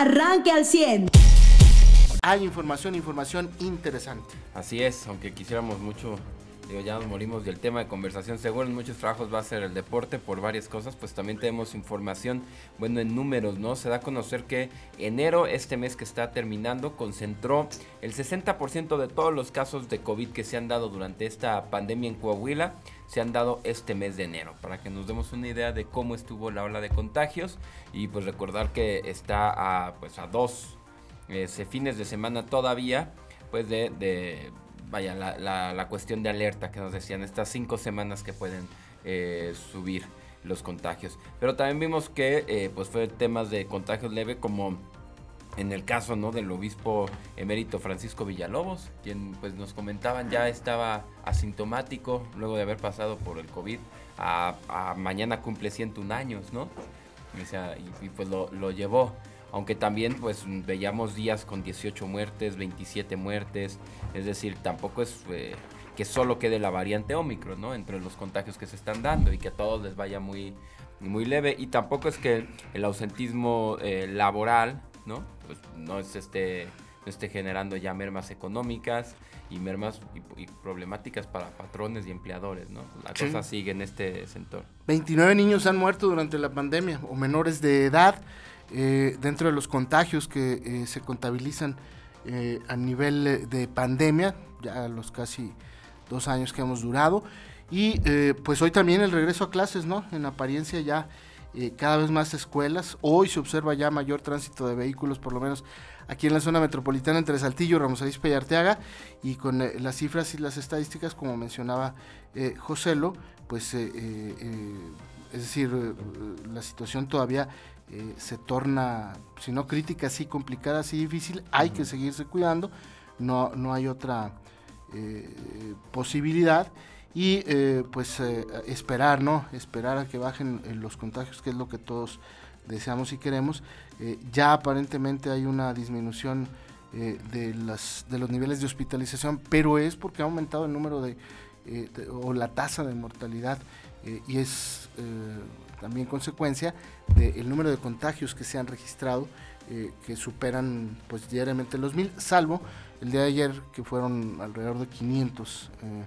arranque al 100. Hay información, información interesante. Así es, aunque quisiéramos mucho digo, ya nos morimos del tema de conversación. Seguro en muchos trabajos va a ser el deporte por varias cosas, pues también tenemos información, bueno, en números, ¿no? Se da a conocer que enero, este mes que está terminando, concentró el 60% de todos los casos de COVID que se han dado durante esta pandemia en Coahuila, se han dado este mes de enero, para que nos demos una idea de cómo estuvo la ola de contagios y pues recordar que está a, pues a dos fines de semana todavía, pues de vaya, la, la, cuestión de alerta que nos decían, estas cinco semanas que pueden eh, subir los contagios. Pero también vimos que eh, pues fue temas de contagios leve como en el caso ¿no? del obispo emérito Francisco Villalobos, quien pues nos comentaban ya estaba asintomático luego de haber pasado por el COVID, a, mañana cumple 101 años, ¿no? y, pues lo, lo llevó aunque también pues veíamos días con 18 muertes, 27 muertes, es decir, tampoco es eh, que solo quede la variante Omicron, ¿no? Entre los contagios que se están dando y que a todos les vaya muy, muy leve y tampoco es que el ausentismo eh, laboral, ¿no? Pues no es este no esté generando ya mermas económicas y mermas y, problemáticas para patrones y empleadores, ¿no? La cosa sigue en este sector. 29 niños han muerto durante la pandemia o menores de edad. Eh, dentro de los contagios que eh, se contabilizan eh, a nivel de pandemia, ya los casi dos años que hemos durado. Y pues hoy también el regreso a clases, ¿no? En apariencia ya cada vez más escuelas. Hoy se observa ya mayor tránsito de vehículos, por lo menos aquí en la zona metropolitana entre Saltillo, Ramos Arizpe y Arteaga. Y con las cifras y las estadísticas, como mencionaba Joselo, pues es decir, la situación todavía eh, se torna, si no crítica, sí complicada, sí difícil, hay que seguirse cuidando, no, no hay otra eh, posibilidad y eh, pues esperar, ¿no? Esperar a que bajen los contagios, que es lo que todos deseamos y queremos. ya aparentemente hay una disminución de, las, de los niveles de hospitalización, pero es porque ha aumentado el número de, o la tasa de mortalidad y es también consecuencia del número de contagios que se han registrado, eh, que superan pues diariamente los mil, salvo el día de ayer que fueron alrededor de 500 eh,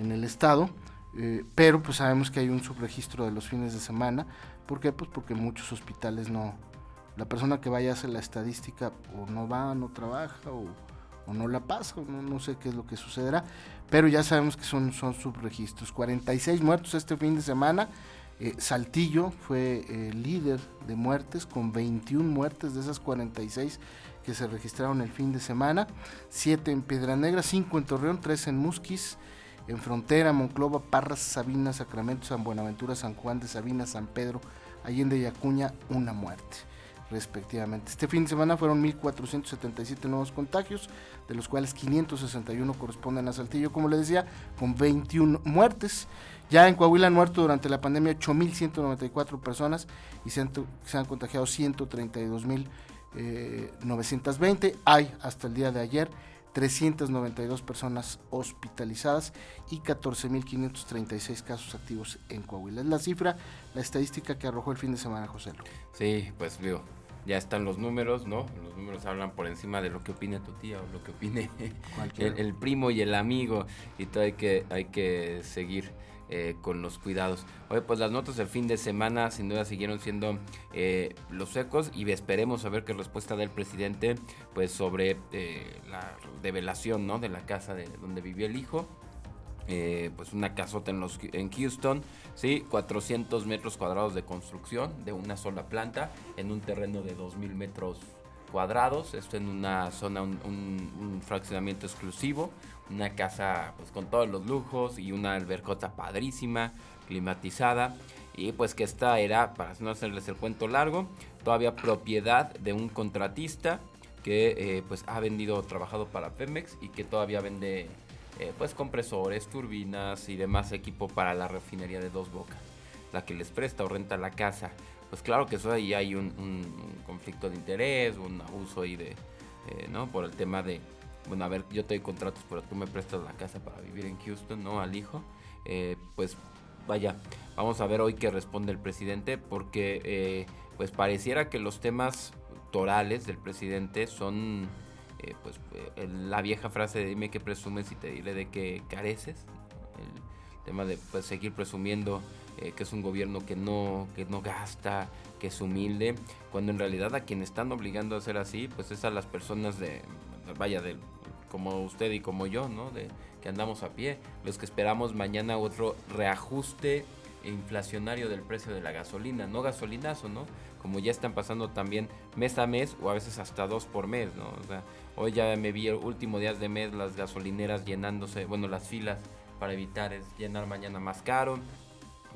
en el estado, eh, pero pues sabemos que hay un subregistro de los fines de semana, ¿por qué? Pues porque muchos hospitales no, la persona que vaya a hacer la estadística o no va, no trabaja o, no la pasa, no, no, sé qué es lo que sucederá, pero ya sabemos que son, son subregistros. 46 muertos este fin de semana, eh, Saltillo fue eh, líder de muertes con 21 muertes de esas 46 que se registraron el fin de semana, 7 en Piedra Negra, 5 en Torreón, 3 en Musquis, en Frontera, Monclova, Parras, Sabina, Sacramento, San Buenaventura, San Juan de Sabina, San Pedro, Allende y Acuña, una muerte respectivamente. Este fin de semana fueron 1.477 nuevos contagios, de los cuales 561 corresponden a Saltillo, como le decía, con 21 muertes. Ya en Coahuila han muerto durante la pandemia 8.194 personas y se han, se han contagiado 132.920. Eh, Hay hasta el día de ayer 392 personas hospitalizadas y 14.536 casos activos en Coahuila. Es la cifra, la estadística que arrojó el fin de semana José. Sí, pues digo, ya están los números, ¿no? Los números hablan por encima de lo que opine tu tía o lo que opine el, el, primo y el amigo y todo hay que, hay que seguir eh, con los cuidados. Oye, pues las notas del fin de semana sin duda siguieron siendo eh, los ecos y esperemos a ver qué respuesta del presidente pues sobre eh, la develación ¿no? de la casa de donde vivió el hijo. Pues una casota en, Houston, sí, 400 metros cuadrados de construcción de una sola planta en un terreno de 2.000 metros cuadrados, esto en una zona, un fraccionamiento exclusivo, una casa pues con todos los lujos y una albercota padrísima, climatizada. Y pues que esta era, para no hacerles el cuento largo, todavía propiedad de un contratista que eh, pues ha vendido, trabajado para Pemex y que todavía vende eh, pues compresores, turbinas y demás equipo para la refinería de Dos Bocas, la que les presta o renta la casa. Pues claro que eso ahí hay un, conflicto de interés, un abuso ahí de, eh, ¿no? Por el tema de, bueno, a ver, yo te doy contratos, pero tú me prestas la casa para vivir en Houston, ¿no? Al hijo. Eh, pues vaya, vamos a ver hoy qué responde el presidente, porque pues pareciera que los temas electorales del presidente son eh, pues la vieja frase de dime que presumes y te diré de qué careces. El tema de pues, seguir presumiendo que es un gobierno que no, que no gasta, que es humilde, cuando en realidad a quien están obligando a ser así, pues es a las personas de, vaya, de, como usted y como yo, ¿no? De, que andamos a pie, los que esperamos mañana otro reajuste inflacionario del precio de la gasolina, no gasolinazo, ¿no? Como ya están pasando también mes a mes o a veces hasta dos por mes, ¿no? O sea, hoy ya me vi el último días de mes las gasolineras llenándose, bueno, las filas para evitar llenar mañana más caro,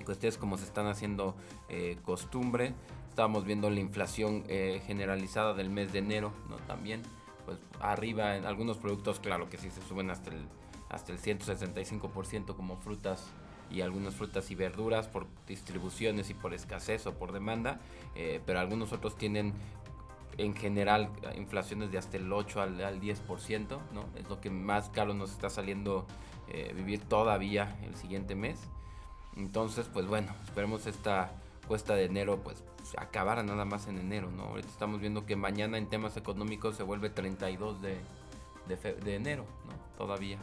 cuestiones como se están haciendo eh, costumbre. Estamos viendo la inflación eh, generalizada del mes de enero, ¿no? También, pues arriba en algunos productos, claro que sí se suben hasta el hasta el 165% como frutas y algunas frutas y verduras por distribuciones y por escasez o por demanda, eh, pero algunos otros tienen en general inflaciones de hasta el 8 al, al 10%, ¿no? Es lo que más caro nos está saliendo eh, vivir todavía el siguiente mes. Entonces, pues bueno, esperemos esta cuesta de enero pues acabara nada más en enero, ¿no? Ahorita estamos viendo que mañana en temas económicos se vuelve 32 de, de, de enero, ¿no? Todavía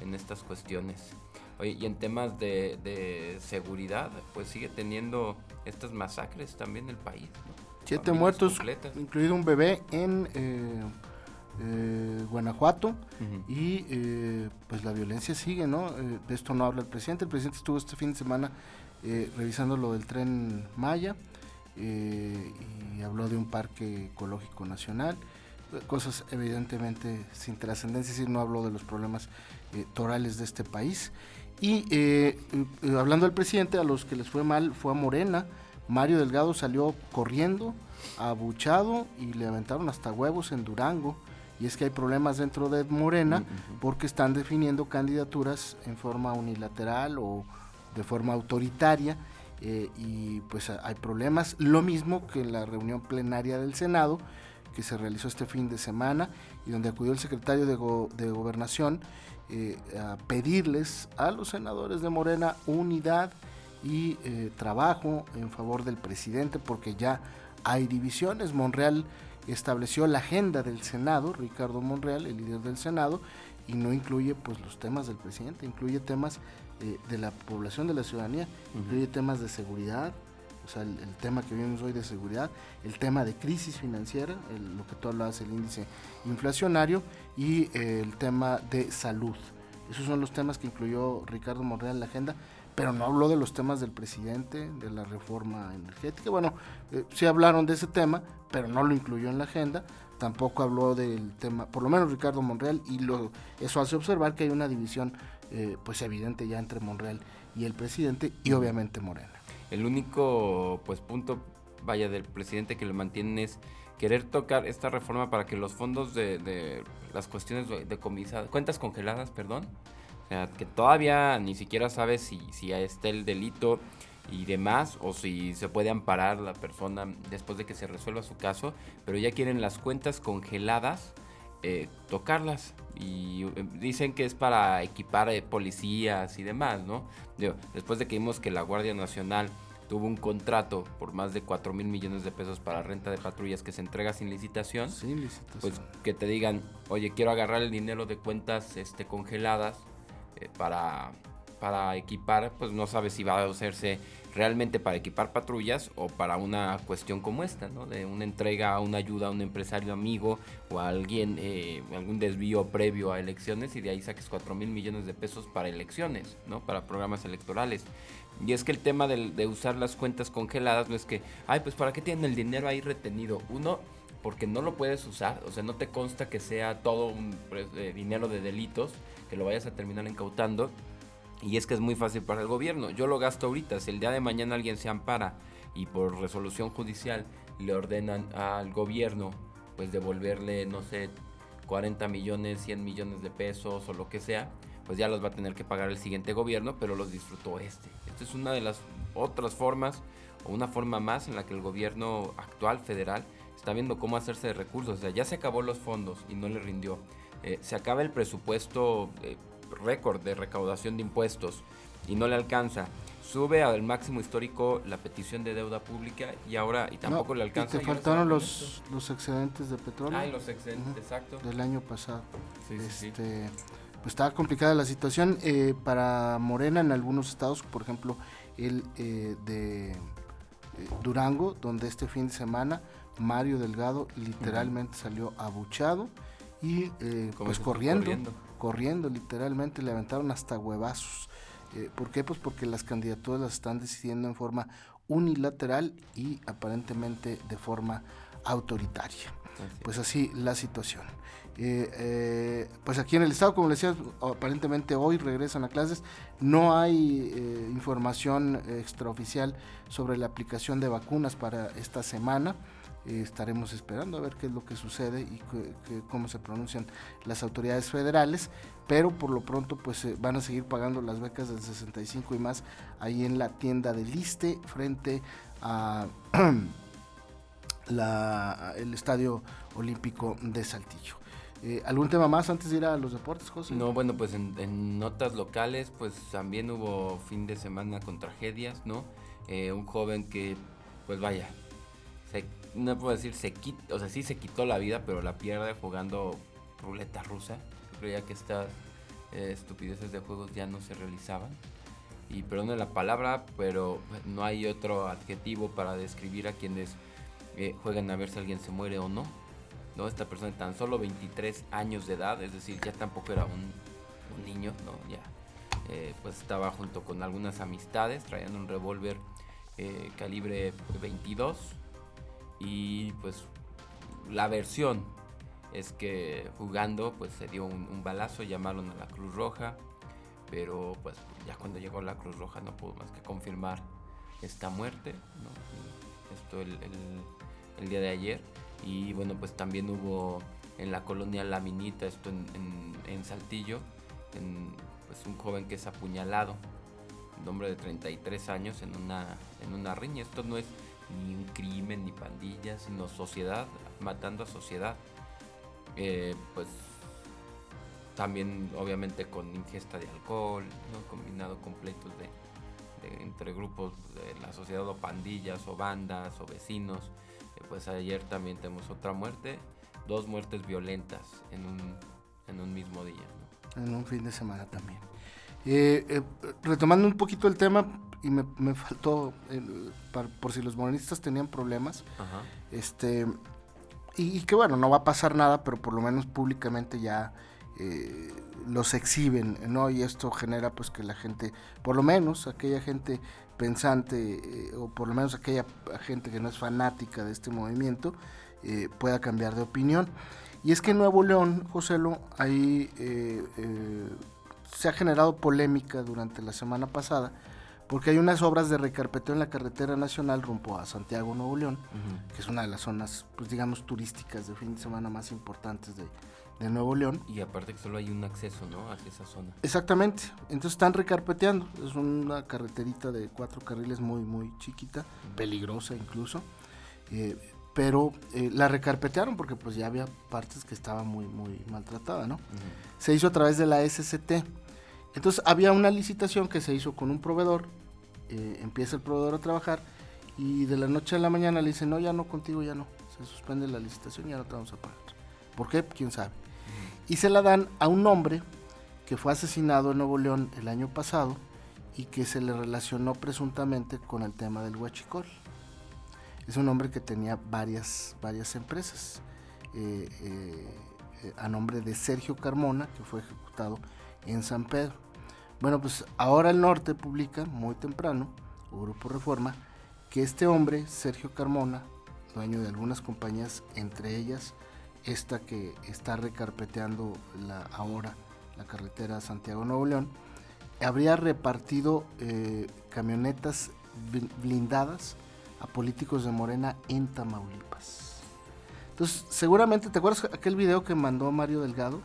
en estas cuestiones. Oye, y en temas de, seguridad, pues sigue teniendo estas masacres también el país. Siete muertos, incluido un bebé en eh, eh, Guanajuato. Y eh, pues la violencia sigue, ¿no? de esto no habla el presidente. El presidente estuvo este fin de semana revisando lo del tren Maya y habló de un parque ecológico nacional cosas evidentemente sin trascendencia, si no hablo de los problemas eh, torales de este país. Y eh, eh, hablando del presidente, a los que les fue mal fue a Morena. Mario Delgado salió corriendo, abuchado y le aventaron hasta huevos en Durango. Y es que hay problemas dentro de Morena porque están definiendo candidaturas en forma unilateral o de forma autoritaria. y pues hay problemas. Lo mismo que en la reunión plenaria del Senado que se realizó este fin de semana y donde acudió el secretario de, de Gobernación eh, a pedirles a los senadores de Morena unidad y eh, trabajo en favor del presidente porque ya hay divisiones. Monreal estableció la agenda del Senado, Ricardo Monreal, el líder del Senado, y no incluye pues los temas del presidente, incluye temas eh, de la población, de la ciudadanía, incluye temas de seguridad, o sea, el, tema que vimos hoy de seguridad, el tema de crisis financiera, lo que tú hablabas, el índice inflacionario y eh, el tema de salud. Esos son los temas que incluyó Ricardo Monreal en la agenda, pero no habló de los temas del presidente, de la reforma energética. Bueno, eh, sí hablaron de ese tema, pero no lo incluyó en la agenda. Tampoco habló del tema, por lo menos Ricardo Monreal, y eso hace observar que hay una división eh, pues evidente ya entre Monreal y el presidente y obviamente Morena. El único pues punto, vaya, del presidente que lo mantienen es querer tocar esta reforma para que los fondos de, las cuestiones de, de cuentas congeladas, perdón, o sea, que todavía ni siquiera sabe si, si está el delito y demás, o si se puede amparar la persona después de que se resuelva su caso, pero ya quieren las cuentas congeladas, eh, tocarlas. Y eh, dicen que es para equipar eh, policías y demás, ¿no? después de que vimos que la Guardia Nacional tuvo un contrato por más de 4 mil millones de pesos para renta de patrullas que se entrega sin licitación, pues que te digan, oye, quiero agarrar el dinero de cuentas este, congeladas para, para equipar, pues no sabes si va a hacerse realmente para equipar patrullas o para una cuestión como esta, ¿no? De una entrega, una ayuda a un empresario amigo o a alguien, eh, algún desvío previo a elecciones y de ahí saques 4 mil millones de pesos para elecciones, ¿no? Para programas electorales. Y es que el tema de, usar las cuentas congeladas no es que, ay, pues para qué tienen el dinero ahí retenido. Uno, porque no lo puedes usar, o sea, no te consta que sea todo un pues, dinero de delitos, que lo vayas a terminar incautando. Y es que es muy fácil para el gobierno. Yo lo gasto ahorita. Si el día de mañana alguien se ampara y por resolución judicial le ordenan al gobierno pues devolverle, no sé, 40 millones, 100 millones de pesos o lo que sea, pues ya los va a tener que pagar el siguiente gobierno, pero los disfrutó este. Esta es una de las otras formas o una forma más en la que el gobierno actual federal está viendo cómo hacerse de recursos. O sea, ya se acabó los fondos y no le rindió. Eh, se acaba el presupuesto eh, récord de recaudación de impuestos y no le alcanza, sube al máximo histórico la petición de deuda pública y ahora y tampoco le alcanza. Y te faltaron los, los excedentes de petróleo. Ah, los excedentes, exacto. Del año pasado. Sí, sí, este, Pues estaba complicada la situación eh, para Morena en algunos estados, por ejemplo, el eh, de eh, Durango, donde este fin de semana Mario Delgado literalmente salió abuchado y pues corriendo, corriendo, corriendo, literalmente le aventaron hasta huevazos. Eh, ¿Por qué? Pues porque las candidaturas las están decidiendo en forma unilateral y aparentemente de forma autoritaria. Pues así la situación. Eh, eh, pues aquí en el estado, como les decía, aparentemente hoy regresan a clases. No hay información extraoficial sobre la aplicación de vacunas para esta semana estaremos esperando a ver qué es lo que sucede y cómo se pronuncian las autoridades federales, pero por lo pronto pues eh, van a seguir pagando las becas del 65 y más ahí en la tienda de Liste frente a la, el Estadio Olímpico de Saltillo. Eh, ¿Algún tema más antes de ir a los deportes, José? No, bueno, pues en, notas locales, pues también hubo fin de semana con tragedias, ¿no? Eh, un joven que, pues vaya, se no puedo decir se quita, o sea, sí se quitó la vida, pero la pierde jugando ruleta rusa. Creía que estas eh, estupideces de juegos ya no se realizaban. Y perdone la palabra, pero no hay otro adjetivo para describir a quienes eh, juegan a ver si alguien se muere o no. ¿no? Esta persona tan solo 23 años de edad, es decir, ya tampoco era un, niño, ¿no? Ya, eh, pues estaba junto con algunas amistades, traían un revólver calibre 22 y pues la versión es que jugando pues se dio un, balazo, llamaron a la Cruz Roja, pero pues ya cuando llegó la Cruz Roja no pudo más que confirmar esta muerte, esto el, día de ayer y bueno pues también hubo en la colonia La Minita, esto en, Saltillo, en, pues un joven que es apuñalado, un hombre de 33 años en una, en una riña, esto no es ni un crimen, ni pandillas, sino sociedad, matando a sociedad. Eh, pues también obviamente con ingesta de alcohol, ¿no? combinado con pleitos de, entre grupos de la sociedad o pandillas o bandas o vecinos. Eh, pues ayer también tenemos otra muerte, dos muertes violentas en un, en un mismo día. En un fin de semana también. Eh, retomando un poquito el tema, y me, me faltó, por si los morenistas tenían problemas, este y, que bueno, no va a pasar nada, pero por lo menos públicamente ya eh, los exhiben, ¿no? Y esto genera pues que la gente, por lo menos aquella gente pensante, eh, o por lo menos aquella gente que no es fanática de este movimiento, eh, pueda cambiar de opinión. Y es que en Nuevo León, Joselo, ahí se ha generado polémica durante la semana pasada porque hay unas obras de recarpeteo en la carretera nacional rumbo a Santiago, Nuevo León, que es una de las zonas, pues digamos, turísticas de fin de semana más importantes de, Nuevo León. Y aparte que solo hay un acceso, ¿no? Hacia esa zona. Exactamente. Entonces están recarpeteando. Es una carreterita de cuatro carriles muy, muy chiquita, peligrosa incluso. Eh, pero eh, la recarpetearon porque pues ya había partes que estaban muy, muy maltratadas, ¿no? Se hizo a través de la SCT. Entonces había una licitación que se hizo con un proveedor, eh, empieza el proveedor a trabajar y de la noche a la mañana le dicen, no, ya no, contigo ya no, se suspende la licitación y ya no te vamos a pagar. ¿Por qué? ¿Quién sabe? Y se la dan a un hombre que fue asesinado en Nuevo León el año pasado y que se le relacionó presuntamente con el tema del huachicol. Es un hombre que tenía varias, varias empresas. Eh, eh, a nombre de Sergio Carmona, que fue ejecutado en San Pedro. Bueno, pues ahora el norte publica muy temprano, o Grupo Reforma, que este hombre, Sergio Carmona, dueño de algunas compañías, entre ellas esta que está recarpeteando la, ahora la carretera Santiago-Nuevo León, habría repartido eh, camionetas blindadas a políticos de Morena en Tamaulipas. Entonces, seguramente, ¿te acuerdas aquel video que mandó Mario Delgado,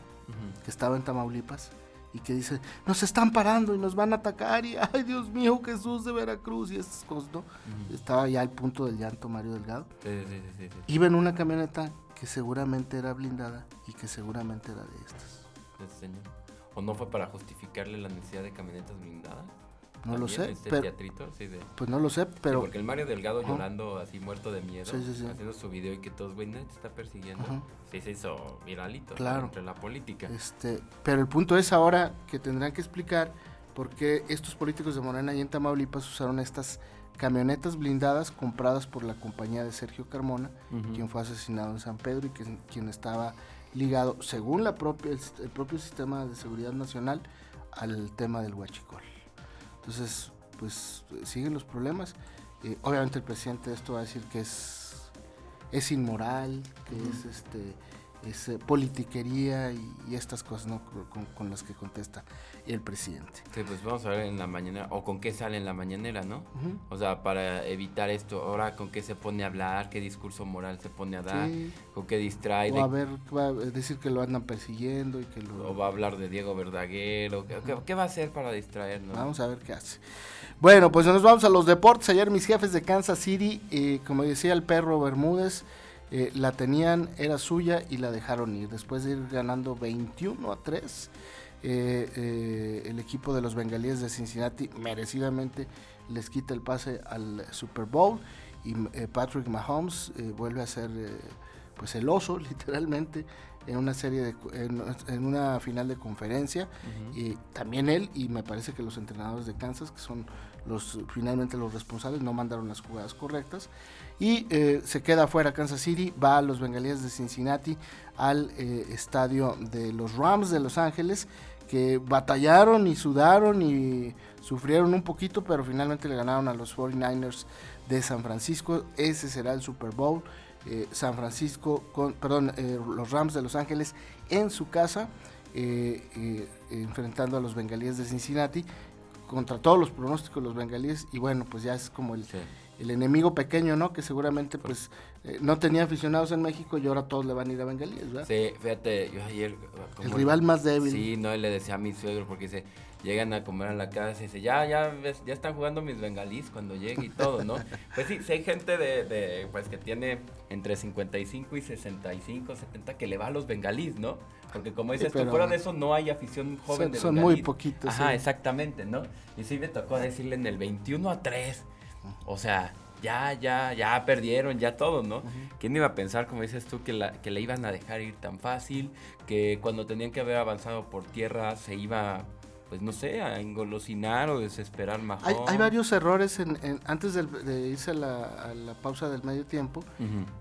que estaba en Tamaulipas? Y que dice, nos están parando y nos van a atacar y, ay Dios mío, Jesús de Veracruz y estas cosas, ¿no? Estaba ya al punto del llanto Mario Delgado. Sí, sí, sí, Iba en una camioneta que seguramente era blindada y que seguramente era de estas. ¿O no fue para justificarle la necesidad de camionetas blindadas? No lo sé, este pero- teatrito, sí, de- Pues no lo sé, sí, pero... porque el Mario Delgado llorando así muerto de miedo, Sí, sí, sí. haciendo su video y que todos, güey, nadie te está persiguiendo. Sí, se hizo viralito. Claro. entre la política. Este, pero el punto es ahora que tendrán que explicar por qué estos políticos de Morena y en Tamaulipas usaron estas camionetas blindadas compradas por la compañía de Sergio Carmona, quien fue asesinado en San Pedro y que, quien estaba ligado, según la propia, el, el propio sistema de seguridad nacional, al tema del huachicol. Entonces, pues siguen los problemas. Eh, obviamente el presidente de esto va a decir que es, es inmoral, que es este es eh, politiquería y, y estas cosas ¿no? con, con las que contesta el presidente. Sí, pues vamos a ver en la mañana, o con qué sale en la mañanera, ¿no? Ujú. O sea, para evitar esto, ahora con qué se pone a hablar, qué discurso moral se pone a dar, Sí. con qué distrae, O a ver, va a decir que lo andan persiguiendo y que lo... o va a hablar de Diego Verdaguer, o qué, qué- qué va a hacer para distraernos. Vamos a ver qué hace. Bueno, pues nos vamos a los deportes. Ayer mis jefes de Kansas City, eh, como decía el perro Bermúdez, eh, la tenían, era suya y la dejaron ir. Después de ir ganando 21 a 3, eh, eh, el equipo de los bengalíes de Cincinnati merecidamente les quita el pase al Super Bowl y Patrick Mahomes vuelve a ser pues el oso literalmente en una serie de en, en una final de conferencia y también él y me parece que los entrenadores de Kansas que son los finalmente los responsables no mandaron las jugadas correctas. Y eh, se queda fuera Kansas City va a los bengalíes de Cincinnati al eh, estadio de los Rams de Los Ángeles que batallaron y sudaron y sufrieron un poquito pero finalmente le ganaron a los 49ers de San Francisco. Ese será el Super Bowl eh, San Francisco, con, perdón, eh, los Rams de Los Ángeles en su casa, eh, enfrentando a los bengalíes de Cincinnati, contra todos los pronósticos de los bengalíes, y bueno, pues ya es como el. El enemigo pequeño, ¿no? Que seguramente pues eh, no tenía aficionados en México y ahora todos le van a ir a bengalíes, ¿verdad? Sí, fíjate, yo ayer... el como- rival más débil. Sí, no, le decía a mi suegro porque dice, llegan a comer a la casa y dice, ya, ya, ves, ya están jugando mis bengalís cuando llegue y todo, ¿no? pues sí, sí hay gente de, de, pues que tiene entre 55 y 65, 70 que le va a los bengalís, ¿no? Porque como dices, tú, pero- fuera de eso no hay afición joven Son- de son muy poquitos, Ajá, sí. exactamente, ¿no? Y sí me tocó decirle en el 21 a 3, o sea... Ya, ya, ya perdieron, ya todo, ¿no? ¿Quién iba a pensar, como dices tú, que la, que le iban a dejar ir tan fácil? Que cuando tenían que haber avanzado por tierra se iba, pues no sé, a engolosinar o desesperar más. Hay, hay varios errores en, en- antes del- de, irse a la, a la pausa del medio tiempo.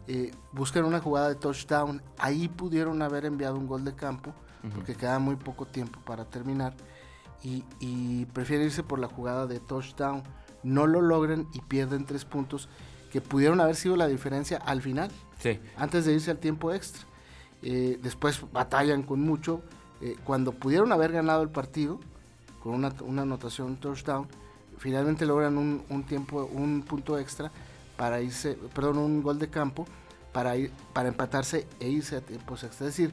eh, buscan una jugada de touchdown. Ahí pudieron haber enviado un gol de campo, porque queda muy poco tiempo para terminar. Y, y prefieren irse por la jugada de touchdown. No lo logran y pierden tres puntos que pudieron haber sido la diferencia al final, Sí, antes de irse al tiempo extra. Eh, después batallan con mucho. eh, cuando pudieron haber ganado el partido con una, una anotación touchdown, finalmente logran un, un tiempo, un punto extra para irse, perdón, un gol de campo para ir, para empatarse e irse a tiempos extra. Es decir,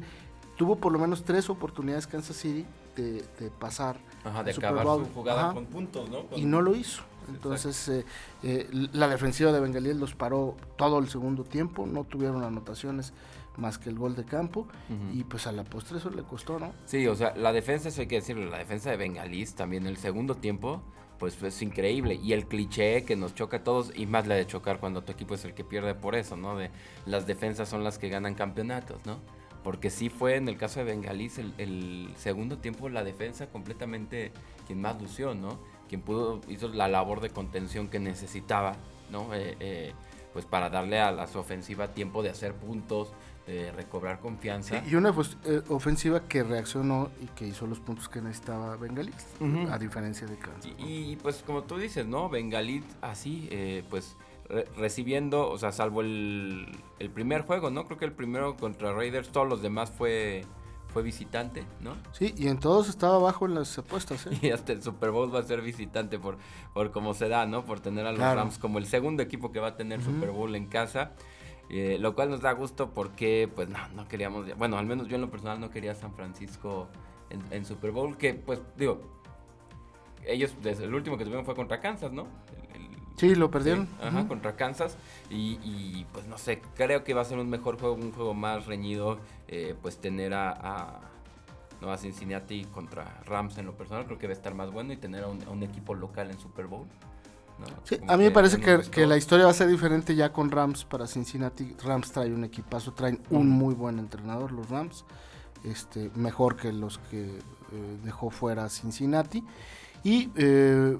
tuvo por lo menos tres oportunidades Kansas City de, de pasar ajá, de acabar su jugada Ajá. con puntos, ¿no? Con- y no lo hizo. Entonces, eh, eh, la defensiva de Bengalíes los paró todo el segundo tiempo, no tuvieron anotaciones más que el gol de campo, y pues a la postre eso le costó, ¿no? Sí, o sea, la defensa, eso hay que decirlo, la defensa de Bengalís también el segundo tiempo, pues es increíble. Y el cliché que nos choca a todos, y más la de chocar cuando tu equipo es el que pierde por eso, ¿no? De las defensas son las que ganan campeonatos, ¿no? Porque sí fue en el caso de Bengalís el, el segundo tiempo la defensa completamente quien más lució, ¿no? Quien pudo, hizo la labor de contención que necesitaba, ¿no? Eh, eh, pues para darle a la su ofensiva tiempo de hacer puntos, de recobrar confianza. Y una pues, eh, ofensiva que reaccionó y que hizo los puntos que necesitaba Bengalís, Ujú. a diferencia de Kansas. Y, y, pues como tú dices, ¿no? Bengalit así, eh, pues re- recibiendo, o sea, salvo el, el primer juego, ¿no? Creo que el primero contra Raiders, todos los demás fue, fue visitante, ¿no? Sí, y en todos estaba abajo en las apuestas, ¿eh? Y hasta el Super Bowl va a ser visitante por, por cómo se da, ¿no? Por tener a los Claro. Rams como el segundo equipo que va a tener. Super Bowl en casa. eh, lo cual nos da gusto porque, pues, no, no queríamos, bueno, al menos yo en lo personal no quería San Francisco en, en Super Bowl, que, pues, digo, ellos, desde el último que tuvieron fue contra Kansas, ¿no? Sí, lo perdieron. Sí, ajá, contra Kansas. Y, y, pues no sé, creo que va a ser un mejor juego, un juego más reñido. eh, pues tener a, a, ¿no? A Cincinnati contra Rams en lo personal, creo que va a estar más bueno y tener a un, equipo local en Super Bowl. Sí, a mí me parece que, la historia va a ser diferente ya con Rams para Cincinnati. Rams trae un equipazo, traen un muy buen entrenador, los Rams, este, mejor que los que eh, dejó fuera Cincinnati. Y eh,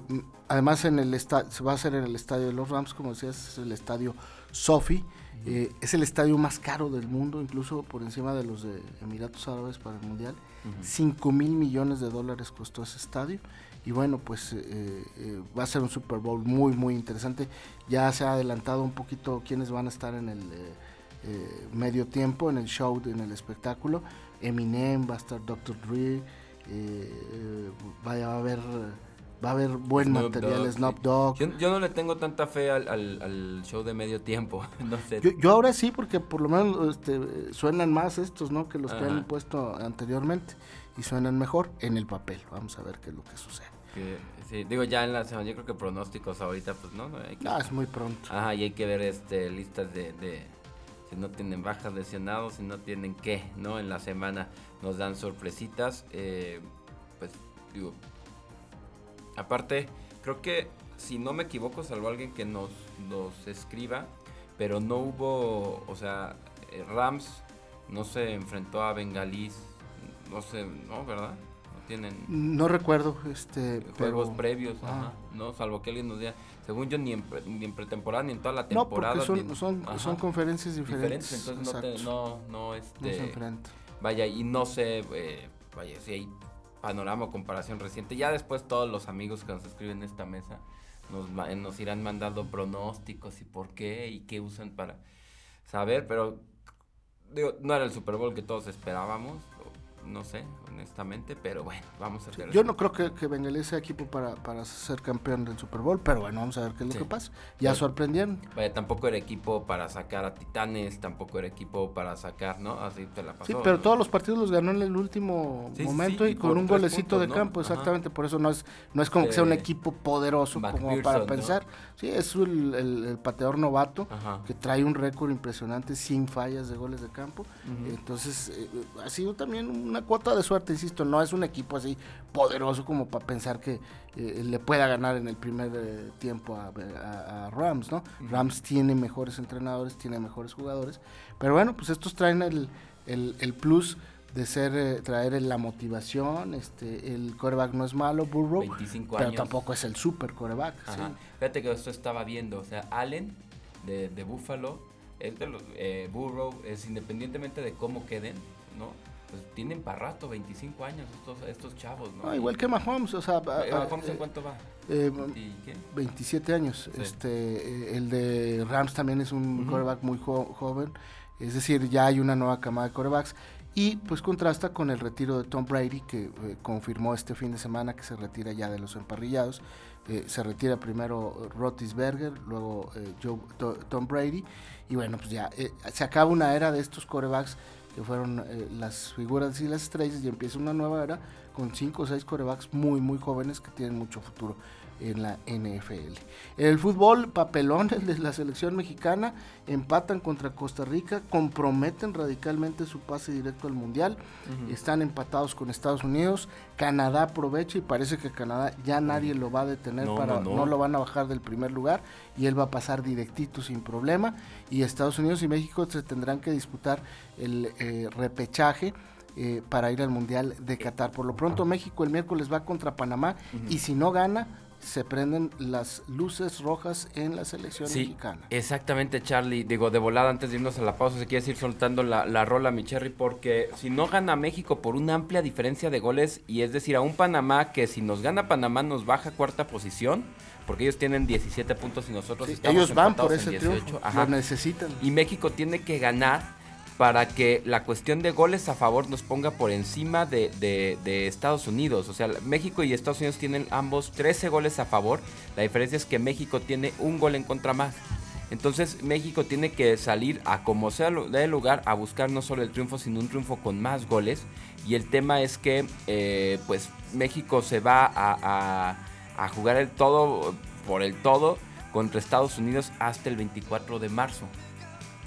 además en el se va a hacer en el estadio de los Rams, como decías, es el estadio Sofi. Eh, es el estadio más caro del mundo, incluso por encima de los de Emiratos Árabes para el Mundial. 5 mil millones de dólares costó ese estadio. Y bueno, pues eh, va a ser un Super Bowl muy, muy interesante. Ya se ha adelantado un poquito quiénes van a estar en el medio tiempo, en el show, en el espectáculo. Eminem, va a estar Dr. Dre, eh, vaya, va a haber va a haber buen material Snoop Dogg. Yo, no le tengo tanta fe al, show de medio tiempo. no sé. yo, ahora sí, porque por lo menos este, suenan más estos, ¿no? Que los que han puesto anteriormente. Y suenan mejor en el papel. Vamos a ver qué es lo que sucede. sí, digo, ya en la semana, yo creo que pronósticos ahorita, pues no. no hay ah, es muy pronto. Ajá, y hay que ver este listas de, de si no tienen bajas lesionados, si no tienen qué, ¿no? En la semana nos dan sorpresitas. Eh, pues digo, aparte, creo que si no me equivoco, salvo alguien que nos, nos escriba, pero no hubo, o sea, eh, Rams no se enfrentó a Bengalís, no sé, ¿no? ¿Verdad? No tienen... No recuerdo, este... Juegos previos, ah. ¿no? Salvo que alguien nos diga, según yo, ni en, ni en pretemporada, ni en toda la temporada. No, porque son, son, conferencias diferentes. entonces no, no, este, Vaya, y no sé, eh, vaya, si hay panorama o comparación reciente. Ya después todos los amigos que nos escriben en esta mesa nos, nos irán mandando pronósticos y por qué y qué usan para saber, pero digo, no era el Super Bowl que todos esperábamos no sé, honestamente, pero bueno, vamos a ver. yo no creo que, que Bengalí sea equipo para, para, ser campeón del Super Bowl, pero bueno, vamos a ver qué es lo que pasa. Ya sorprendieron. Vaya, tampoco era equipo para sacar a Titanes, tampoco era equipo para sacar, ¿no? Así te la pasó. Sí, pero todos los partidos los ganó en el último momento y, con un golecito de campo, exactamente. Por eso no es no es como que sea un equipo poderoso como para pensar. Sí, es el, el, pateador novato que trae un récord impresionante sin fallas de goles de campo. Entonces, eh, ha sido también un una cuota de suerte, insisto, no es un equipo así poderoso como para pensar que eh, le pueda ganar en el primer eh, tiempo a, Rams, ¿no? Rams tiene mejores entrenadores, tiene mejores jugadores, pero bueno, pues estos traen el, el, plus de ser eh, traer la motivación, este el coreback no es malo, Burrow, pero tampoco es el super coreback. Fíjate que esto estaba viendo, o sea, Allen de, de Buffalo, es de los, Burrow es independientemente de cómo queden, ¿no? Pues tienen para rato, 25 años estos, estos chavos, ¿no? igual que Mahomes, o sea... Eh, ¿Mahomes en cuánto va? Eh, 27 años. Este, eh, el de Rams también es un coreback muy joven, es decir, ya hay una nueva camada de corebacks. Y pues contrasta con el retiro de Tom Brady, que eh, confirmó este fin de semana que se retira ya de los emparrillados. se retira primero Rotisberger, luego Joe, Tom Brady. Y bueno, pues ya se acaba una era de estos corebacks que fueron eh, las figuras y las estrellas, y empieza una nueva era con cinco o seis corebacks muy, muy jóvenes que tienen mucho futuro en la NFL. En el fútbol, papelones de la selección mexicana empatan contra Costa Rica, comprometen radicalmente su pase directo al Mundial, están empatados con Estados Unidos, Canadá aprovecha y parece que Canadá ya nadie lo va a detener para, no, lo van a bajar del primer lugar y él va a pasar directito sin problema y Estados Unidos y México se tendrán que disputar el eh, repechaje. Eh, para ir al Mundial de Qatar. Por lo pronto México el miércoles va contra Panamá y si no gana se prenden las luces rojas en la selección sí, mexicana. Exactamente, Charlie. Digo, de volada, antes de irnos a la pausa, si quieres ir soltando la, la rola, mi Cherry, porque si no gana México por una amplia diferencia de goles, y es decir, a un Panamá que si nos gana Panamá nos baja cuarta posición, porque ellos tienen 17 puntos y nosotros estamos Ellos van por ese triunfo, lo necesitan. Y México tiene que ganar para que la cuestión de goles a favor nos ponga por encima de, Estados Unidos. O sea, México y Estados Unidos tienen ambos 13 goles a favor. La diferencia es que México tiene un gol en contra más. Entonces México tiene que salir a como sea de lugar a buscar no solo el triunfo, sino un triunfo con más goles. Y el tema es que eh, pues México se va a, a jugar el todo por el todo contra Estados Unidos hasta el 24 de marzo.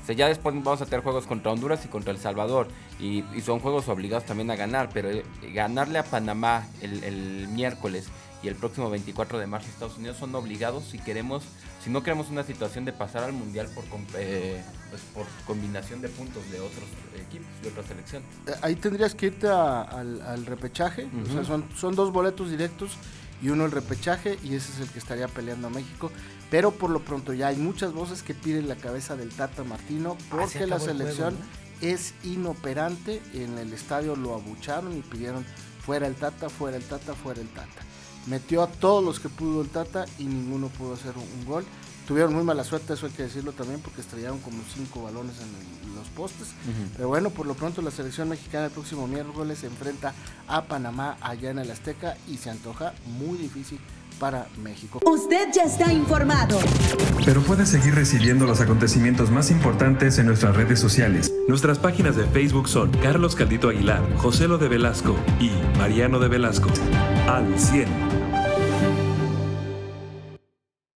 O sea, ya después vamos a tener juegos contra Honduras y contra El Salvador. Y, son juegos obligados también a ganar. Pero eh, ganarle a Panamá el, miércoles y el próximo 24 de marzo Estados Unidos son obligados si queremos, si no queremos una situación de pasar al mundial por, eh, pues, por combinación de puntos de otros equipos, de otra selección. Eh, ahí tendrías que irte al, repechaje. O sea, son, son dos boletos directos y uno el repechaje y ese es el que estaría peleando a México. Pero por lo pronto ya hay muchas voces que piden la cabeza del Tata Martino ah, porque la selección es inoperante. En el estadio lo abucharon y pidieron fuera el Tata, fuera el Tata, fuera el Tata. Metió a todos los que pudo el Tata y ninguno pudo hacer un, gol. Tuvieron muy mala suerte, eso hay que decirlo también, porque estrellaron como cinco balones en los postes. Pero bueno, por lo pronto la selección mexicana el próximo miércoles se enfrenta a Panamá allá en el Azteca y se antoja muy difícil para México. Usted ya está informado. Pero puede seguir recibiendo los acontecimientos más importantes en nuestras redes sociales. Nuestras páginas de Facebook son Carlos Caldito Aguilar, José Lo de Velasco y Mariano de Velasco. Al 100.